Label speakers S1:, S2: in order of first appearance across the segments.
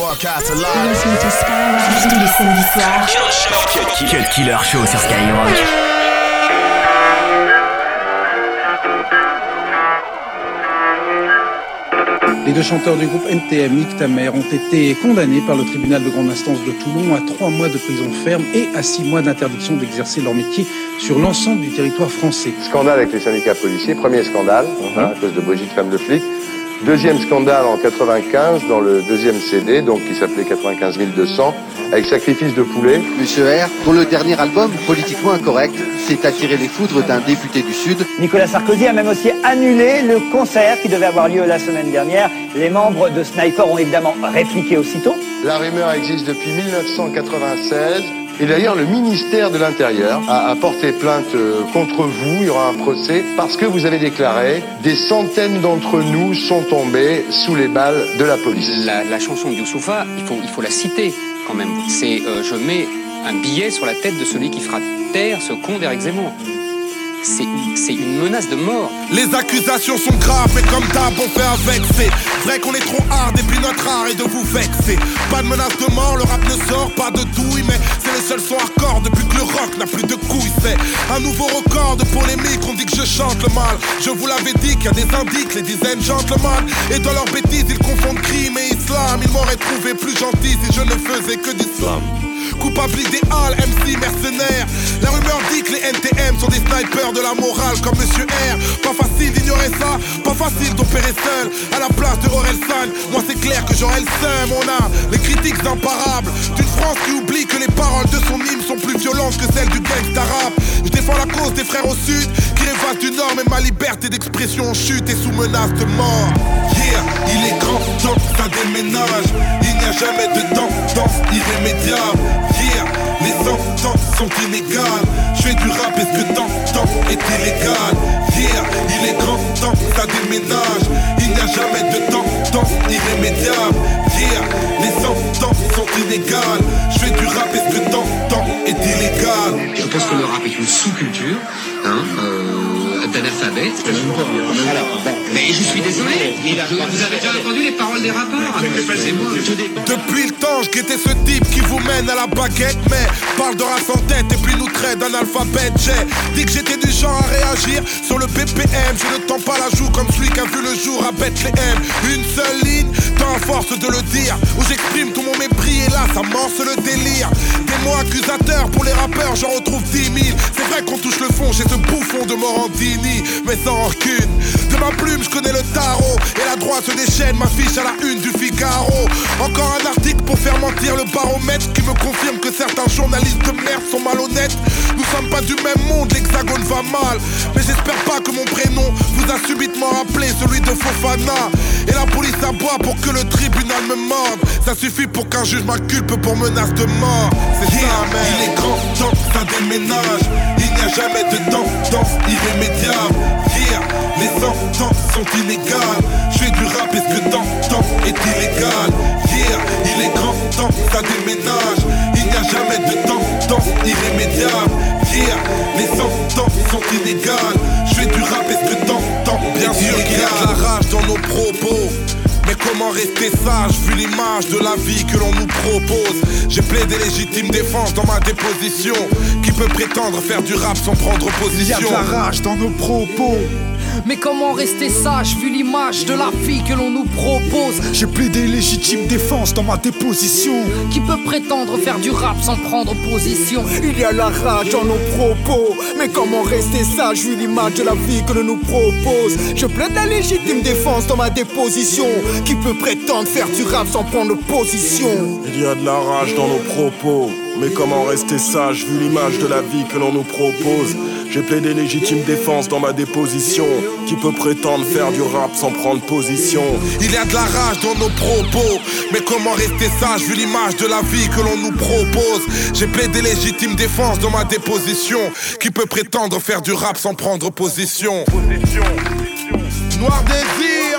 S1: broadcast live. Tous les samedis soirs. Cut Killer Show sur Skyrock.
S2: Les deux chanteurs du groupe NTM, Nick Tamer, ont été condamnés par le tribunal de grande instance de Toulon à trois mois de prison ferme et à six mois d'interdiction d'exercer leur métier sur l'ensemble du territoire français.
S3: Scandale avec les syndicats policiers, premier scandale, hein, à cause de Brigitte Femme de flic. Deuxième scandale en 95 dans le deuxième CD, donc qui s'appelait 95 200, avec Sacrifice de poulet.
S4: Monsieur R, dont le dernier album, politiquement incorrect, s'est attiré les foudres d'un député du Sud.
S5: Nicolas Sarkozy a même aussi annulé le concert qui devait avoir lieu la semaine dernière. Les membres de Sniper ont évidemment répliqué aussitôt.
S3: La rumeur existe depuis 1996. Et d'ailleurs, le ministère de l'Intérieur a, porté plainte euh, contre vous. Il y aura un procès parce que vous avez déclaré des centaines d'entre nous sont tombés sous les balles de la police.
S6: La, chanson de Youssoufa, il faut, il faut la citer quand même. C'est euh, Je mets un billet sur la tête de celui qui fera taire ce con d'Éric Zemmour. C'est une menace de mort.
S7: Les accusations sont graves, mais comme d'hab, on fait avec. C'est vrai qu'on est trop hard, et puis notre art est de vous vexer. Pas de menace de mort, le rap ne sort pas de douille, mais c'est le seul son hardcore depuis que le rock n'a plus de couilles. C'est un nouveau record de polémique, on dit que je chante le mal. Je vous l'avais dit qu'il y a des indices, les dizaines chantent le mal. Et dans leurs bêtises, ils confondent crime et islam. Ils m'auraient trouvé plus gentil si je ne faisais que du slam. Coupable idéal, MC mercenaire. La rumeur dit que les NTM sont des snipers de la morale comme Monsieur R. Pas facile d'ignorer ça, pas facile d'opérer seul. À la place de Orelsan, moi c'est clair que j'aurais le seum. On a les critiques imparables d'une France qui oublie que les paroles de son hymne sont plus violentes que celles du gangsta rap. Je défends la cause des frères au sud qui rêvent du nord, mais ma liberté d'expression chute et sous menace de mort. Yeah, il est grand temps ça déménage. Il n'y a jamais de tendance irrémédiable. Yeah, les sentences sont inégales. Je fais du rap et ce que t'entends est illégal? Yeah, il est grand temps ça déménage. Il n'y a jamais de tendance irrémédiable. Yeah, les sentences sont inégales. Je fais du rap et ce que t'entends est illégal?
S8: Je pense que le rap est une sous-culture, hein, euh, Mais je suis désolé. Vous avez déjà entendu les paroles des rappeurs.
S7: Depuis le temps, je guettais ce type qui vous mène à la baguette, mais parle de race en tête et puis nous traite d'analphabète. J'ai dit que j'étais du genre à réagir sur le BPM. Je ne tends pas la joue comme celui qui a vu le jour à Bethléem. Une seule ligne, tant force de le dire, où j'exprime tout mon mépris et là ça morce le délire. Des mots accusateurs pour les rappeurs, j'en retrouve 10 000. C'est vrai qu'on touche le fond chez ce bouffon de Mais sans rancune. De ma plume, je connais le tarot et la droite se déchaîne, m'affiche à la une du Figaro. Encore un article pour faire mentir le baromètre qui me confirme que certains journalistes de merde sont malhonnêtes. Nous sommes pas du même monde, l'hexagone va mal. Mais j'espère pas que mon prénom vous a subitement rappelé celui de Fofana. Et la police aboie pour que le tribunal me morde. Ça suffit pour qu'un juge m'inculpe pour menace de mort. C'est ça, man. Il est grand temps ça déménage. Il n'y a jamais de tendance irrémédiable. Yeah, les sentences sont inégales. Je fais du rap et ce que t'entends est illégal? Yeah, il est grand temps ça déménage. Il n'y a jamais de tendance irrémédiable. Yeah, les sentences sont inégales. Je fais du rap et ce que t'entends bien sûr la rage dans nos propos? Comment rester sage vu l'image de la vie que l'on nous propose. J'ai plaidé légitime défense dans ma déposition. Qui peut prétendre faire du rap sans prendre
S9: Il y a
S7: position
S9: de la rage dans nos propos.
S10: Mais comment rester sage vu l'image de la vie que l'on nous propose?
S9: J'ai plaidé légitime défense dans ma déposition.
S10: Qui peut prétendre faire du rap sans prendre position?
S11: Il y a la rage dans nos propos. Mais comment rester sage vu l'image de la vie que l'on nous propose? Je plaide la légitime défense dans ma déposition. Qui peut prétendre faire du rap sans prendre position?
S12: Il y a de la rage dans nos propos. Mais comment rester sage vu l'image de la vie que l'on nous propose? J'ai plaidé légitime défense dans ma déposition. Qui peut prétendre faire du rap sans prendre position?
S7: Il y a de la rage dans nos propos. Mais comment rester sage vu l'image de la vie que l'on nous propose? J'ai plaidé légitime défense dans ma déposition. Qui peut prétendre faire du rap sans prendre position? Noir désir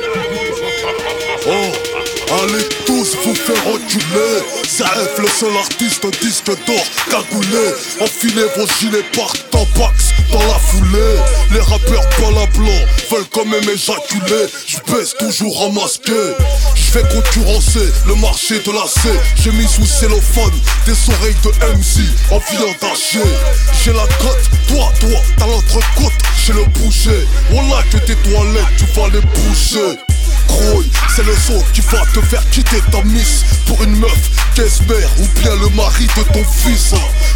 S12: Allez tous vous faire reculer. Zaef le seul artiste disque d'or cagoulé. Enfilez vos gilets par tabax dans la foulée. Les rappeurs pas la blanc veulent quand même éjaculer. Je baisse toujours en masqué. Je vais concurrencer le marché de la C. J'ai mis sous cellophane des oreilles de MC en filant d'acier J'ai la cote, toi, toi, t'as l'autre côte J'ai le boucher, voilà que tes toilettes tu vas les boucher C'est le son qui va te faire quitter ta miss Pour une meuf qu'espère ou bien le mari de ton fils.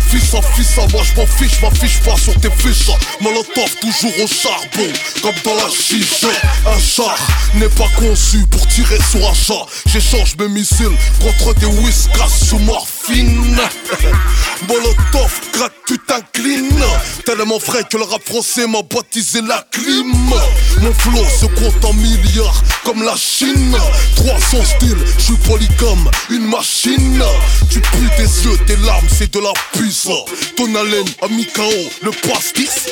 S12: Fils à fils à moi je m'en fiche, m'affiche pas sur tes fiches. Molotov toujours au charbon, comme dans la chicha. Un char n'est pas conçu pour tirer sur un chat. J'échange mes missiles contre des whiskas sous morphine Molotov, tu t'inclines. Tellement frais que le rap français m'a baptisé la clim Mon flow se compte en milliards comme la Chine. 300 styles, je suis polygame, une machine. Tu pues des yeux, tes larmes, c'est de la puce Ton haleine KO le pastis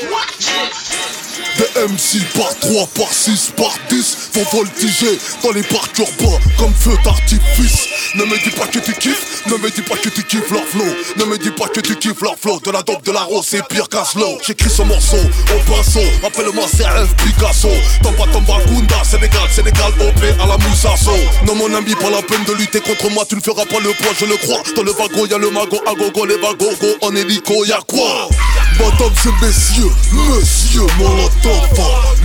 S12: des MC par 3, par 6, par 10 Vont voltiger dans les parcs urbains comme feu d'artifice. Ne me dis pas que tu kiffes, ne me dis pas que tu kiffes leur flow. Ne me dis pas que tu kiffes leur flow. De la dope, de la rose, c'est pire qu'un slow. J'écris ce morceau au pinceau, appelle-moi CF Picasso. Tomba Tomba Gunda, Sénégal, Sénégal OP à la Moussasso Non mon ami, pas la peine de lutter contre moi. Tu ne feras pas le poids, je le crois. Dans le wagon y'a le mago, à gogo, les bagogos En hélico y'a quoi? Madame et messieurs, monsieur Molotov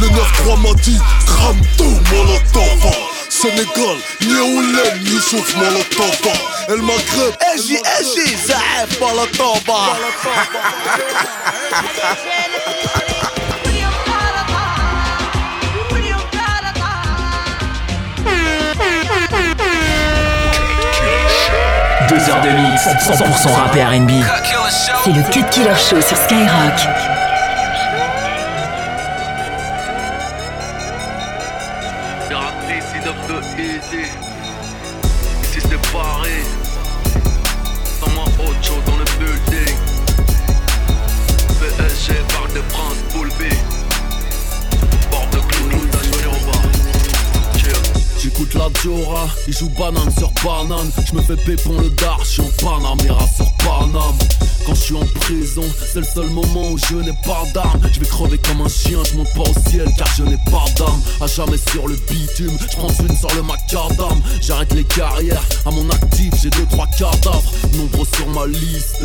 S12: Le 9-3 m'a dit, crame tout Molotov Sénégal, Yeoulem, Youssouf Molotov El Maghreb,
S11: Eji, Eji, Zaef Molotov
S1: Deux heures de mix, 100% rap et R&B.
S13: C'est le Cut Killer Show sur Skyrock.
S14: Ici c'est Paris. Dans moi Ocho dans le building. PSG, Parc de France, B. Bord de Clou,
S10: J'écoute la Diora, il joue banane banane. Je me fais pépon le dar, je suis en Panamera sur Paname. Quand je suis en prison, c'est le seul moment où je n'ai pas d'armes. Je vais crever comme un chien, je monte pas au ciel car je n'ai pas d'âme. À jamais sur le bitume, je une sur le macadam. J'arrête les carrières, à mon actif j'ai deux trois cadavres. Nombreux sur ma liste.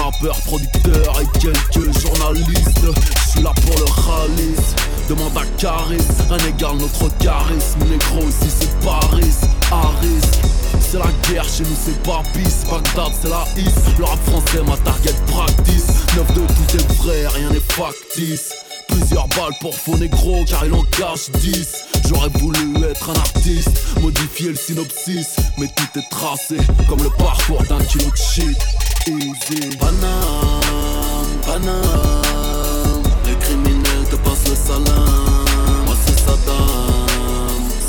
S10: Rappeur, producteur et quelques journalistes. Je suis là pour le ralice. Demande à Caris, un égal notre charisme. Négro ici c'est Paris, C'est la guerre, chez nous c'est pas bis Bagdad c'est la is, le rap français ma target practice. 9 de tout est vrai, rien n'est factice. Plusieurs balles pour faux négro car il en cache 10 J'aurais voulu être un artiste, modifier le synopsis. Mais tout est tracé comme le parcours d'un kilo de shit. Easy. Paname, Paname Les criminels te passent le salam. Moi c'est Saddam,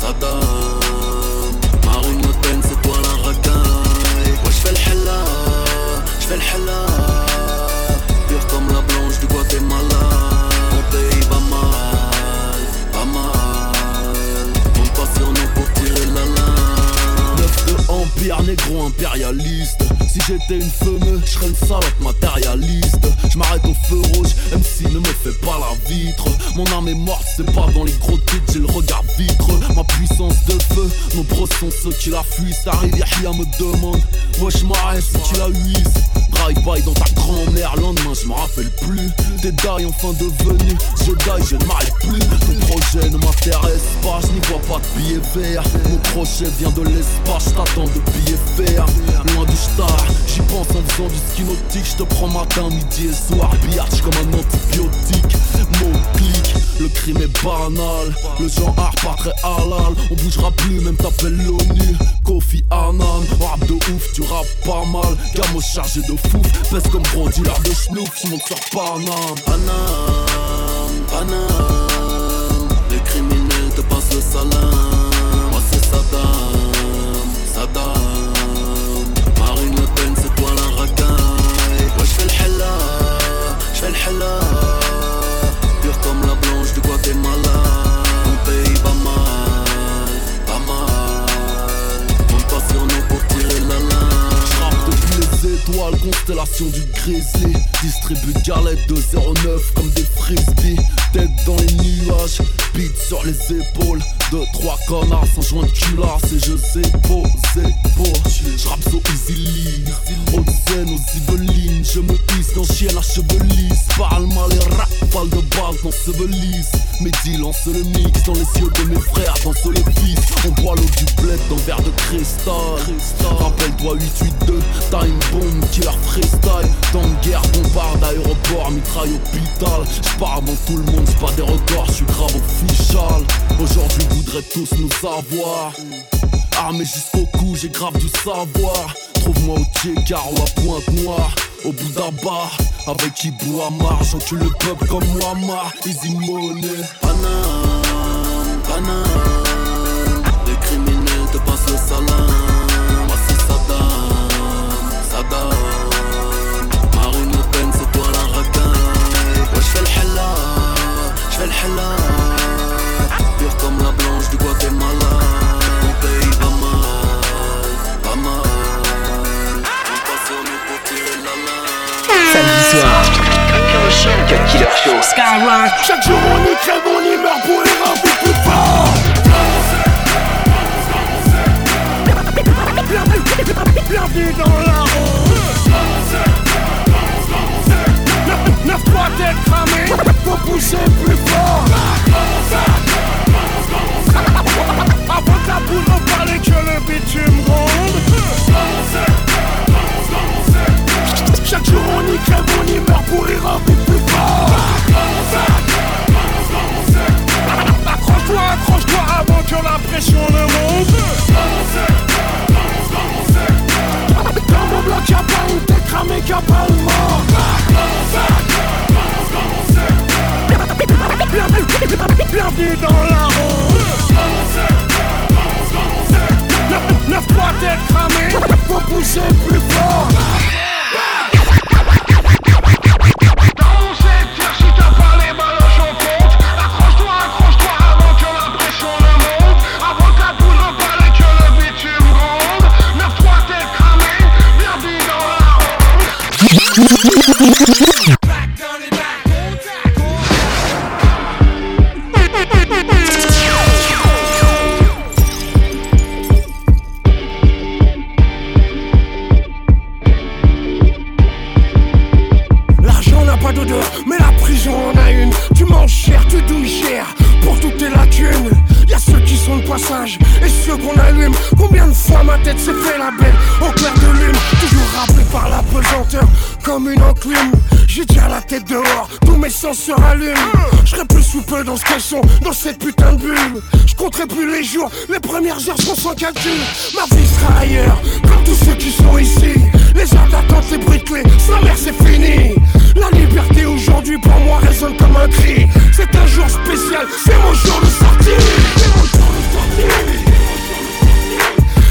S10: Saddam j'fais le hella comme la blanche du Guatemala Mon pays va mal, pas mal On passe sur nous pour tirer la lame Neuf de empire négro impérialiste. Si j'étais une femme, je serais une salope matérialiste. Je m'arrête au feu rouge, MC ne me fait pas la vitre. Mon âme est morte, c'est pas dans les gros titres, j'ai le regard vitreux Ma puissance de feu, nombreux sont ceux qui la fuient. Ça arrive, Yahya me demande. Wesh m'arrête si tu la huisses Drive-by dans ta grand-mère, lendemain je me rappelle plus T'es die enfin devenu, je die, je ne m'arrête plus Ton projet ne m'intéresse pas, je n'y vois pas billet vert. Mon crochet vient de l'espace, j't'attends de billets verts. Loin du star, j'y pense en faisant du ski nautique. J'te prends matin, midi et soir. Billard comme un antibiotique. Mon clic, le crime est banal. Le genre art pas très halal. On bougera plus, même t'appelles l'ONU. Kofi Annan, rap de ouf, tu rappes pas mal. Gamo chargé de fou, pèse comme gros dealer de schnouf. J'monte sur Panam. Panam, Panam. Les criminels te passent le salam. Moi c'est Saddam, Saddam. Marine Le Pen, c'est toi la racaille. Ouais, j'fais le hella, j'fais le hella. Pur comme la blanche du Guatemala. Les étoiles, constellation du grizzly. Distribue galettes de 09 comme des frisbees. Tête dans les nuages, beat sur les épaules. Deux, trois connards sans joint de culasse et je sais poser beau. J'rappe so easily, aux scènes, aux Yvelines. Je me hisse dans chien lisses. Parle mal et rafale de balles s'ensevelissent. Mes deals lancent le mix dans les yeux de mes frères, dans les fils. On boit l'eau du bled dans verre de cristal. Rappelle-toi 882, time bomb, killer freestyle. Dans de guerre, bombarde, aéroport, mitraille, hôpital. J'pars avant tout le monde, j'pas des records, j'suis grave official. Aujourd'hui, voudraient tous nous savoir. Armé jusqu'au cou, j'ai grave du savoir. Trouve-moi au Tchekar ou à Pointe-Noire. Au bout d'un bar, avec Ibou Amar. J'encule le peuple comme Muammar. Easy money. Panam, Panam. Les criminels te passent le salam.
S11: Chaque jour on y crève, on y meurt pour les rapper plus fort Bienvenue dans la rue. 9 3 têtes cramées, faut pousser plus fort. Avant que la poudre parle et que le bitume gronde Chaque jour on y crève, on y meurt pour y rapper Accroche-toi, accroche-toi avant que la pression ne monte. Dans mon bloc y'a pas une tête pas le mort Bienvenue dans la plus sous peu dans ce caleçon, dans cette putain de bulle. Je compterai plus les jours, les premières heures seront sans calcul. Ma vie sera ailleurs, comme tous ceux qui sont ici. Les heures d'attente, de clés, sa mère c'est fini. La liberté aujourd'hui pour moi résonne comme un cri. C'est un jour spécial, c'est mon jour de sortie. C'est mon jour de sortie.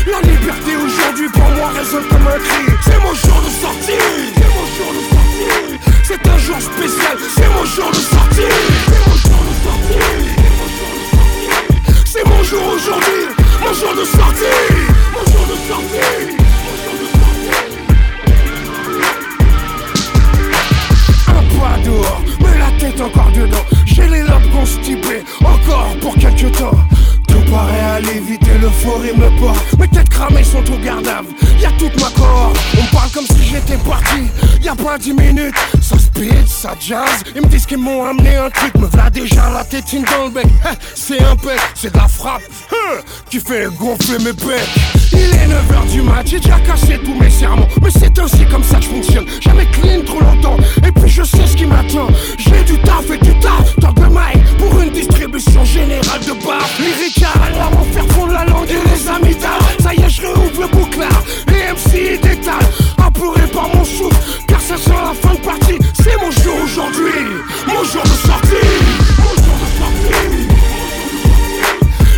S11: La liberté aujourd'hui pour moi résonne comme un cri. C'est mon jour de sortie. C'est mon jour de sortie. C'est un jour spécial, c'est mon jour de sortie. C'est mon jour de sortie. C'est mon jour aujourd'hui, mon jour de sortie. Mon jour de sortie. Un pas dehors, mais la tête encore dedans. J'ai les lobes constipés, encore pour quelques temps. Tout paraît aller vite et le l'euphorie me porte. Mes têtes cramées sont au gardable. Y'a toute ma corps. On parle comme si j'étais parti. Y'a pas dix minutes. Ça speed, ça jazz. Ils me disent qu'ils m'ont amené un truc. Me voilà déjà la tétine dans le bec. Hein, c'est un bec, c'est de la frappe. Hein, qui fait gonfler mes pecs. Il est 9h du mat, j'ai déjà cassé tous mes serments. Mais c'est ainsi comme ça que je fonctionne. Jamais clean trop longtemps. Et puis je sais ce qui m'attend. J'ai du taf et du taf. Tant de mic pour une distribution générale de bar. Lyrical, à m'en faire fondre la langue et les amis Ça y est, je réouvre le bouclard. Et MC détale, apuré par mon souffle. Car ça sent la fin de partie. C'est mon jour aujourd'hui. Mon jour de sortie. Mon jour de sortie.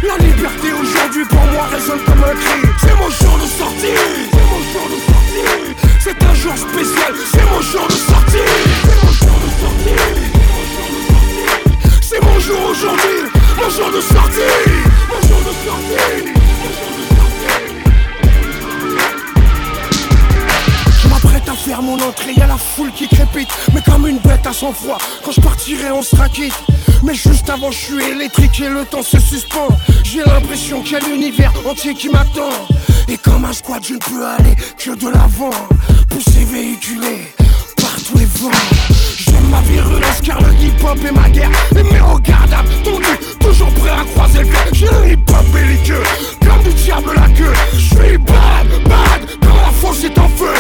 S11: La liberté aujourd'hui pour moi résonne comme un cri. C'est mon jour de sortie. C'est mon jour de sortie. C'est un jour spécial. C'est mon jour de sortie. C'est mon jour de sortie. C'est mon jour aujourd'hui. Mon jour de sortie. Mon jour de sortie. Faire mon entrée, y'a la foule qui crépite Mais comme une bête à son froid, quand je partirai on sera quitte. Mais juste avant je suis électrique et le temps se suspend. J'ai l'impression qu'il y a l'univers entier qui m'attend. Et comme un squat je ne peux aller que de l'avant. Poussé véhiculé par tous les vents. J'aime ma virulence car le hip-hop est ma guerre. Mais regardable, tendu, toujours prêt à croiser le J'ai le hip-hop belliqueux, comme du diable la queue. Je suis bad, bad, quand la force est en feu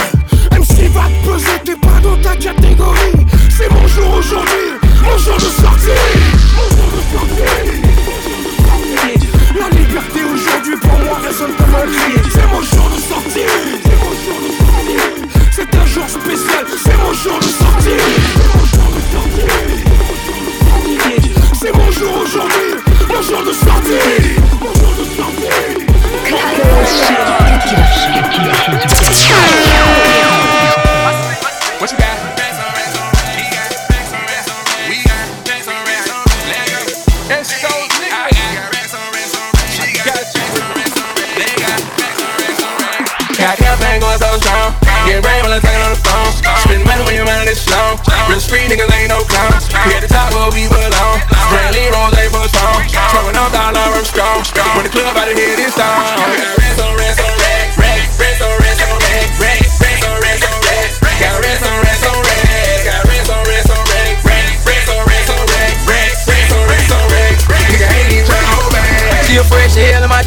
S11: MC va te peser, t'es pas dans ta catégorie C'est mon jour aujourd'hui, mon jour de sortie Mon jour de sortie La liberté aujourd'hui pour moi résonne comme un cri C'est mon jour de sortie C'est mon jour de sortie C'est un jour spécial, c'est mon jour de sortie C'est mon jour aujourd'hui, mon jour de sortie Mon jour de sortie
S15: strong. Rain when I'm talking on the phone. Spend money when you're running this slow. Real street niggas ain't no clowns. We at the top where we belong. Brand Lee Rose ain't for strong. Smoking on dollar, I'm strong. When the club out of here this song.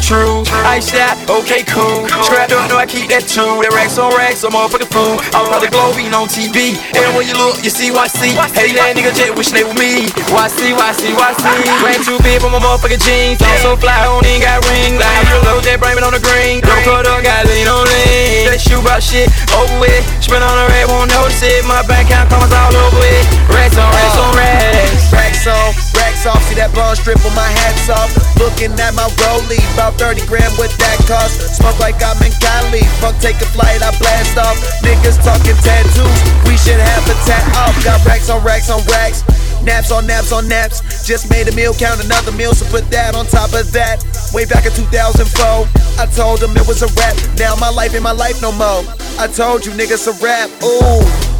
S16: Truth. Ice out, okay, cool. Scrap up, know I keep that too. That racks on racks, I'm motherfucking fool. I'm about the globe eating on TV. And when you look, you see YC. Hey, that nigga jet wish they were me. YC, YC, YC. Ran too big for my motherfucking jeans. I'm so fly, on ain't got ring. Like, real low, that brain on the green. Don't cut up, got lean on lean. That shoe about shit, over with. Spin on the red, won't notice it. My bank account comes all over it. Racks on racks on racks.
S17: Racks on, off, see that ball strip on my hats off. Looking at my rollie, about 30 grand with that cost. Smoke like I'm in Cali, fuck take a flight, I blast off. Niggas talking tattoos, we should have a tat off. Got racks on racks on racks. Naps on naps on naps. Just made a meal, count another meal, so put that on top of that. Way back in 2004, I told them it was a rap. Now my life ain't my life no more. I told you niggas a rap. Ooh.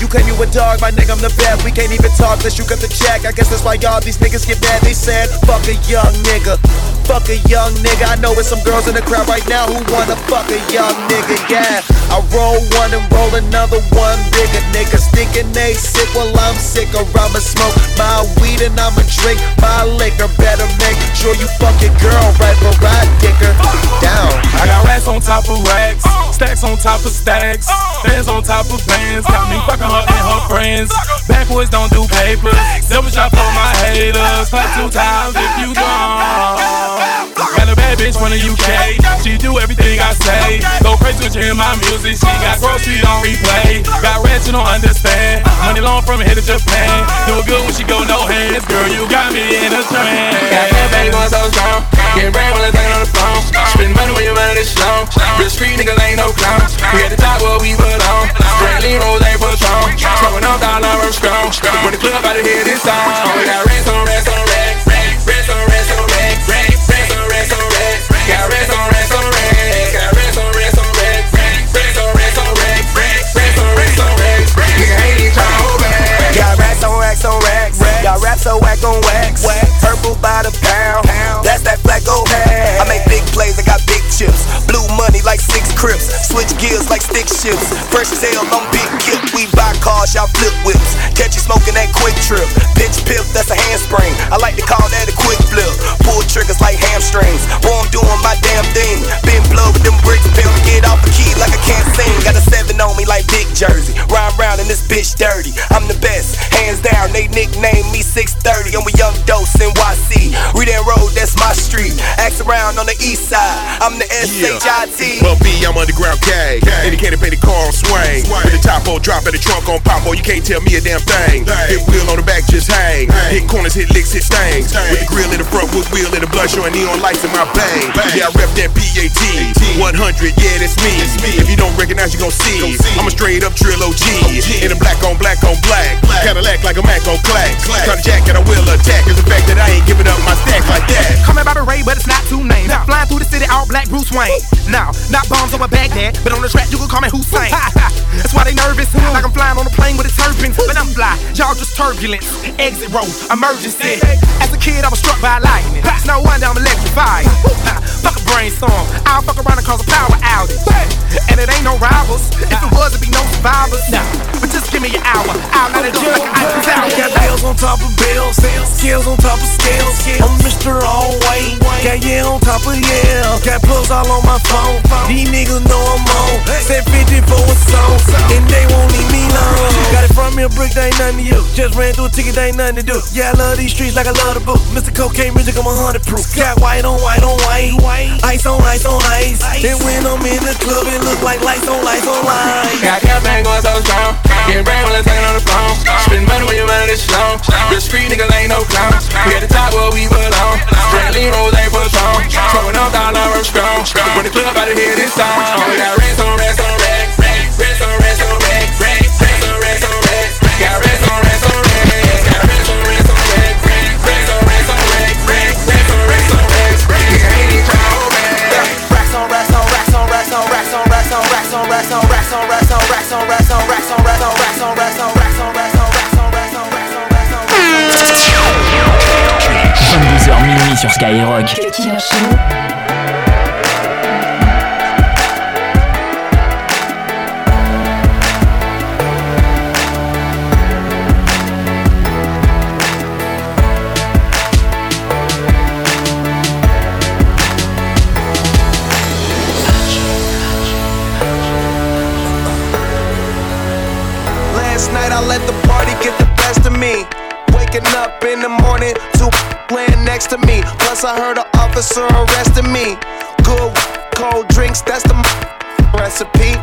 S17: You claim you a dog, my nigga, I'm the best. We can't even talk unless you got the check. I guess that's why y'all these niggas get mad. They said, fuck a young nigga. Fuck a young nigga. I know it's some girls in the crowd right now who wanna fuck a young nigga, yeah. I roll one and roll another one bigger nigga. Stinking they sick while I'm sick, I'ma smoke my weed and I'ma drink my liquor. Better make sure you fuck your girl right before I dick her down.
S15: I got racks on top of racks, stacks on top of stacks, bands on top of bands. Got me fucking her and her friends. Backwards don't do papers. Double shot for my haters. Clap two times if you gone. Got a bad bitch from the UK. She do everything I say. Go crazy when she hear my music. She got groceries on replay. Got rats you don't understand. Money long from here to Japan. Do it good when she go no hands. Girl, you got me in a trance.
S17: Got that baby going so strong. Getting brand when I'm talking on the phone. Spend money when you're running this slow. Real street niggas ain't no clowns. We at the top where we belong. Brand Lee Rose ain't for strong. Smoking on dollar, I'm strong. When the club out of here this song.
S18: East side. I'm the S-H-I-T.
S19: Well, B, I'm underground K. Indicated painted car on swing. With the top on drop and the trunk on pop, boy, you can't tell me a damn thing. Hit wheel on the back, just hang. Hit corners, hit licks, hit stains. With the grill in the front, with wheel in the blood, showing neon lights in my bang. Yeah, I rep that PAT. 100, yeah, that's me. If you don't recognize, you gon' see. I'm a straight up trilogy. In a black on black on black. black. Cadillac like a Mac on clack. Cut a jacket, I will attack. Is the fact that I ain't giving up my stack like that.
S20: Coming by the Ray, but it's not too two names. Flying through the city, all black Bruce Wayne. Now, not bombs over Baghdad, but on the track you can call me Hussein. That's why they nervous, like I'm flying on a plane with a turbine. But I'm fly, y'all just turbulence. Exit road, emergency. As a kid, I was struck by lightning. It's no wonder I'm electrified. Fuck a brainstorm, I'll fuck around and cause a power outage. And it ain't no rivals. If it was, it'd be no survivors. But just give me an hour. I'll let it go like an Eiffel Tower.
S21: Got bills on top of bills, skills on top of skills. I'm Mr. Always. Got yeah on top of yeah. Got plugs all on my phone. These niggas know I'm on. Said 50 for a me a brick, they ain't nothing to you. Just ran through a ticket, they ain't nothing to do. Yeah, I love these streets like I love the book. Mr. Cocaine music, I'm a hundred proof. Got white on white on white. Ice on ice on ice. Then when I'm in the club, it look like lights on lights on lights.
S22: Got campaign going so strong. Getting brain while I'm taking on the phone. Spend money when you're running this long. Real street niggas ain't no clown. We at the top where we belong. Straight lean rolls ain't for strong. Smoking on dollar, I'm strong. When the club out of here this song. We got racks on racks on. Racks racks on racks on racks on racks on racks on racks on racks on racks on racks on racks on racks on racks on racks
S17: on
S6: 22h minuit sur Skyrock.
S17: Officer arresting me. Good cold drinks, that's the recipe.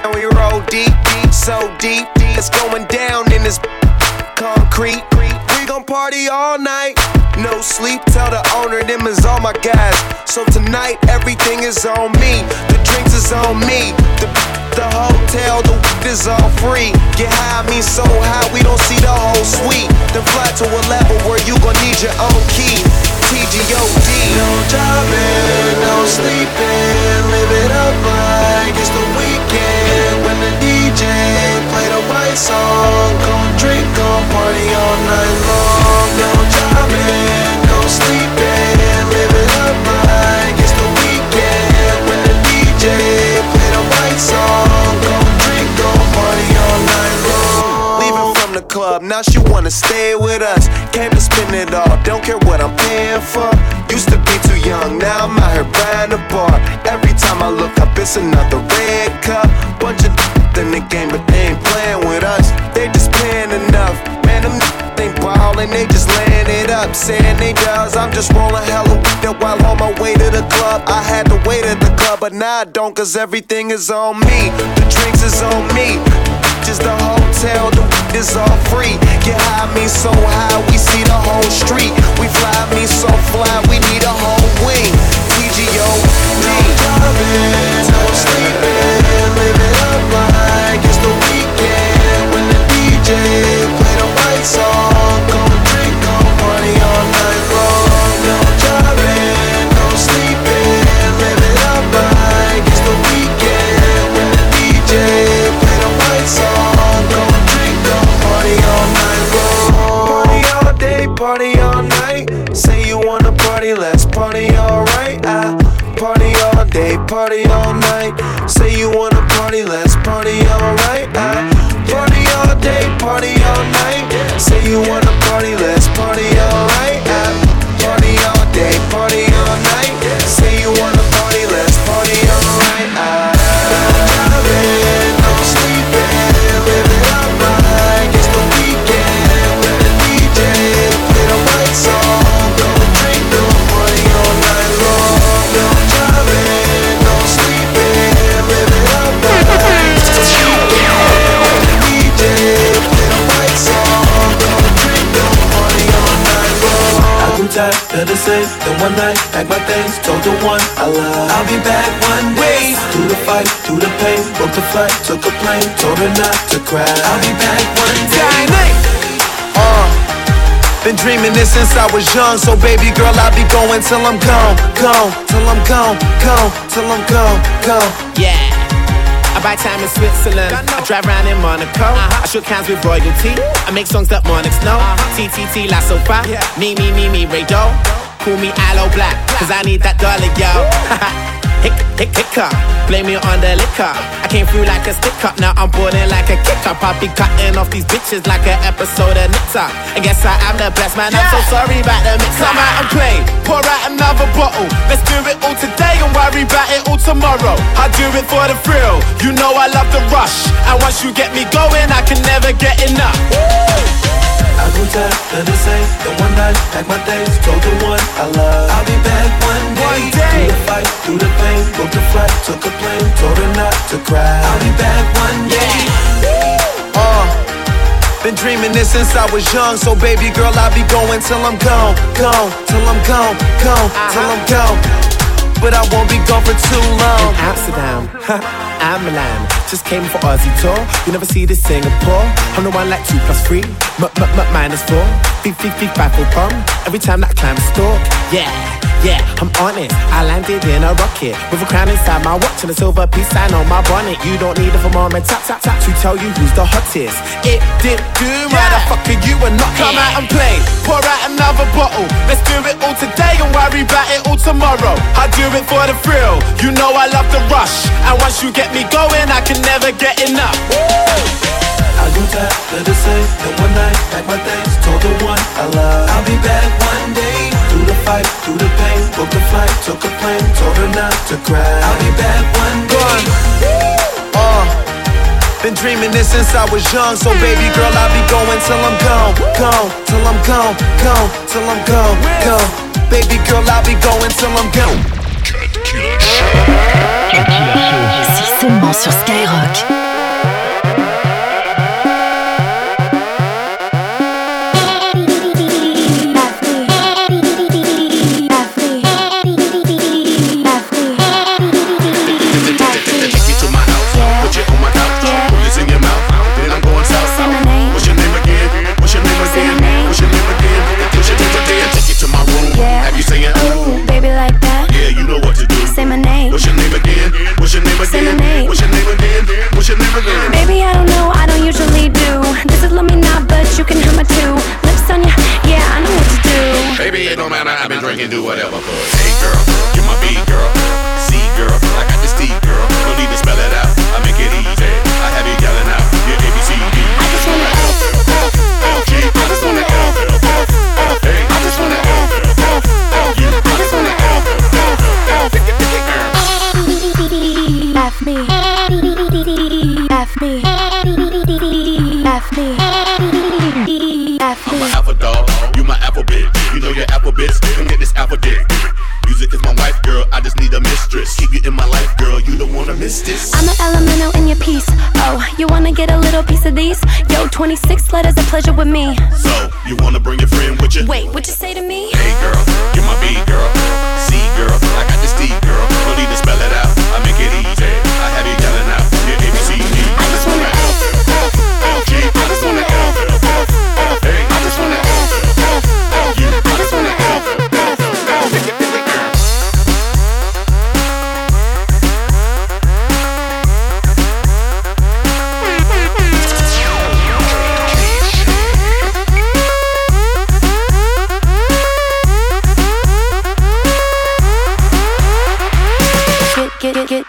S17: And we roll deep, deep, so deep, it's going down in this concrete. We gon' party all night, no sleep. Tell the owner them is all my guys. So tonight everything is on me. The drinks is on me. The the hotel, the weed is all free. Get high, I mean so high, we don't see the whole suite. Then fly to a level where you gon' need your own key. TGOD. No jobbing, no sleeping, live it up like it's the weekend. When the DJ play the right song, gon' drink, gon' party all night now she wanna stay with us. Came to spend it all, don't care what I'm paying for. Used to be too young, now I'm out here buying a bar. Every time I look up, it's another red cup. Bunch of in the game, but they ain't playing with us. They just playing enough. Man, them ain't ballin', they just laying it up. Saying they does, I'm just rolling hella it while on my way to the club. I had to wait at the club, but now I don't, cause everything is on me. The drinks is on me. Just the hotel, the weed is all free. Get high, me so high, we see the whole street. We fly, me so fly, we need a whole wing. TGO, jobbing, no sleeping, live it up like it's the weekend. When the DJ the
S23: same. Then one night, packed my things, told the one I love. I'll be back one day. Through the fight, through the pain, booked a flight, took a plane, told her not to cry. I'll be back one day.
S17: Uh, been dreaming this since I was young, so baby girl, I'll be going till I'm gone, gone, till I'm gone, gone, till I'm gone, gone.
S24: Yeah. I buy time in Switzerland. I drive around in Monaco. I shook hands with royalty. I make songs that monarchs know. TTT La Sofa. Me, me, me, me, Ray Doe. Call me Aloe Black, cause I need that dollar, yo. Hick, hick, hiccup. Blame me on the liquor. I came through like a stick up, now I'm boarding like a kick up. I'll be cutting off these bitches like an episode of Nip Tuck. I guess I am the best man, I'm so sorry about the mix. Come out and play, pour out another bottle. Let's do it all today and worry about it all tomorrow. I do it for the thrill, you know I love the rush. And once you get me going, I can never get enough.
S23: I grew tired of the same. Then one night, packed my things, told the one I love. I'll be back one day.
S24: One day.
S23: Through the fight, through the pain, booked a flight, took a plane, told her not to cry. I'll be back one day.
S17: Uh, been dreaming this since I was young, so baby girl, I'll be going till I'm gone, gone, till I'm gone, gone, till I'm gone. But I won't be gone for too long.
S24: In Amsterdam, I'm Milan. Just came for Aussie tour. You never see this Singapore. I'm the one like two plus three, m m m minus four. Beep beep beep baffle pump. Every time that climb stalk. Yeah, yeah, I'm on it. I landed in a rocket with a crown inside my watch and a silver peace sign on my bonnet. You don't need a thermometer tap tap tap to tell you who's the hottest. It did do right. I fucking you and not come out and play. Pour out another bottle. Let's do it all today and worry about it all tomorrow. I do it for the thrill. You know I love the rush. And once you get me going, I can never get enough.
S23: I grew tired of the same. Then one night, packed my things, told the one I love. I'll be back one day. Through the fight, through the pain, booked a flight, took a plane, told her not to cry. I'll be back one day.
S17: Uh, been dreaming this since I was young, so baby girl, I'll be going till I'm gone, gone, till I'm gone, gone, till I'm gone, gone. Baby girl, I'll be going till I'm gone.
S1: Si seulement sur Skyrock.
S14: What's your name
S25: Say my
S14: again? name. What's your name again? What's your name again?
S25: Baby, I don't know, I don't usually do. This is love me not, but you can have my two lips on ya. Yeah, I know what to do.
S14: Baby, it don't matter. I've been drinking, do whatever. Cause hey, girl, you're my B girl.
S25: Pleasure with me.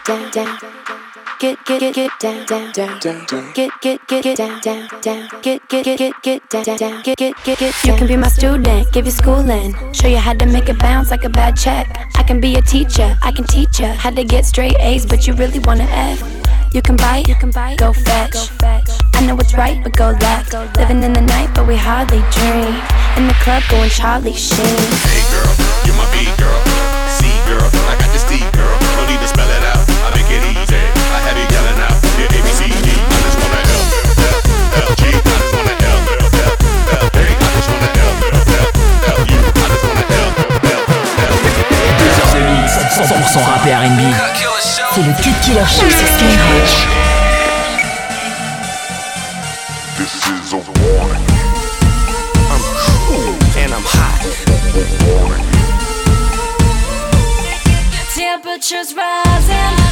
S25: Down, down. get get get get down down down. Down get get get get down down down. Get get get get get down down. Get get get get you can be my student give you schooling. Show you how to make it bounce like a bad check. I can be a teacher I can teach you how to get straight A's but you really wanna F. You can bite you can bite go fetch. I know what's right but go left. Living in the night but we hardly dream in the club going Charlie Sheen.
S14: Hey girl, you're my B girl. C girl, I got this D girl.
S13: 100% rap et R&B. C'est le Cut Killer Show sur Skyrock.
S14: This is a warning.
S26: I'm cool and I'm hot.
S25: Temperatures rising.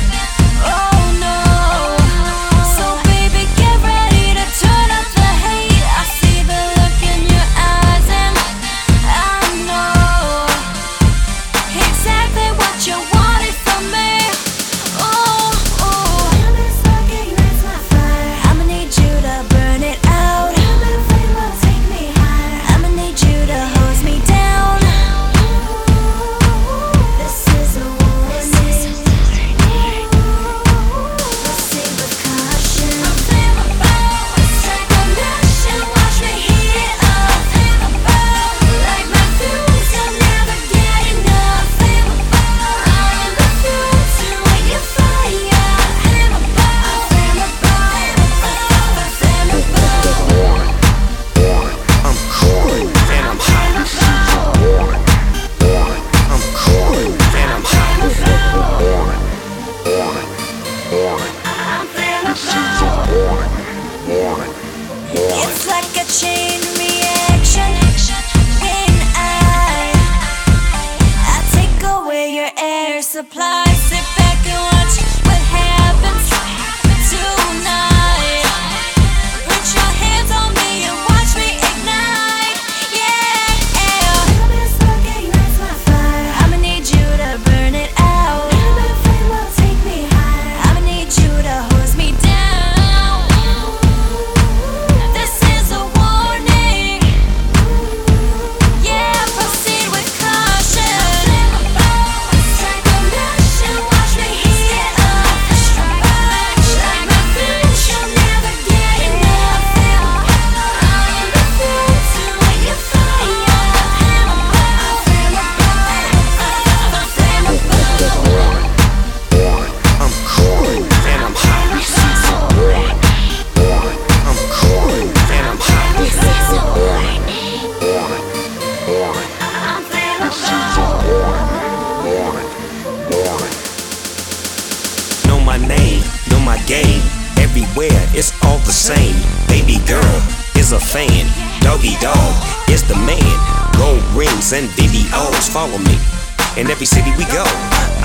S26: Game. Everywhere, it's all the same. Baby girl is a fan. Doggy dog is the man. Gold rings and videos follow me. In every city we go,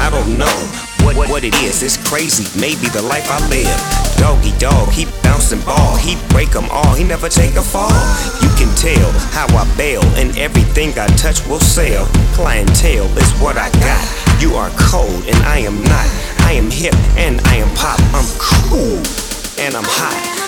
S26: I don't know what, what it is. It's crazy, maybe the life I live. Doggy dog, he bouncing ball, he break 'em all, he never take a fall. You can tell how I bail, and everything I touch will sell. Clientele is what I got. You are cold, and I am not. I am hip, and I am pop. I'm cool, and I'm hot.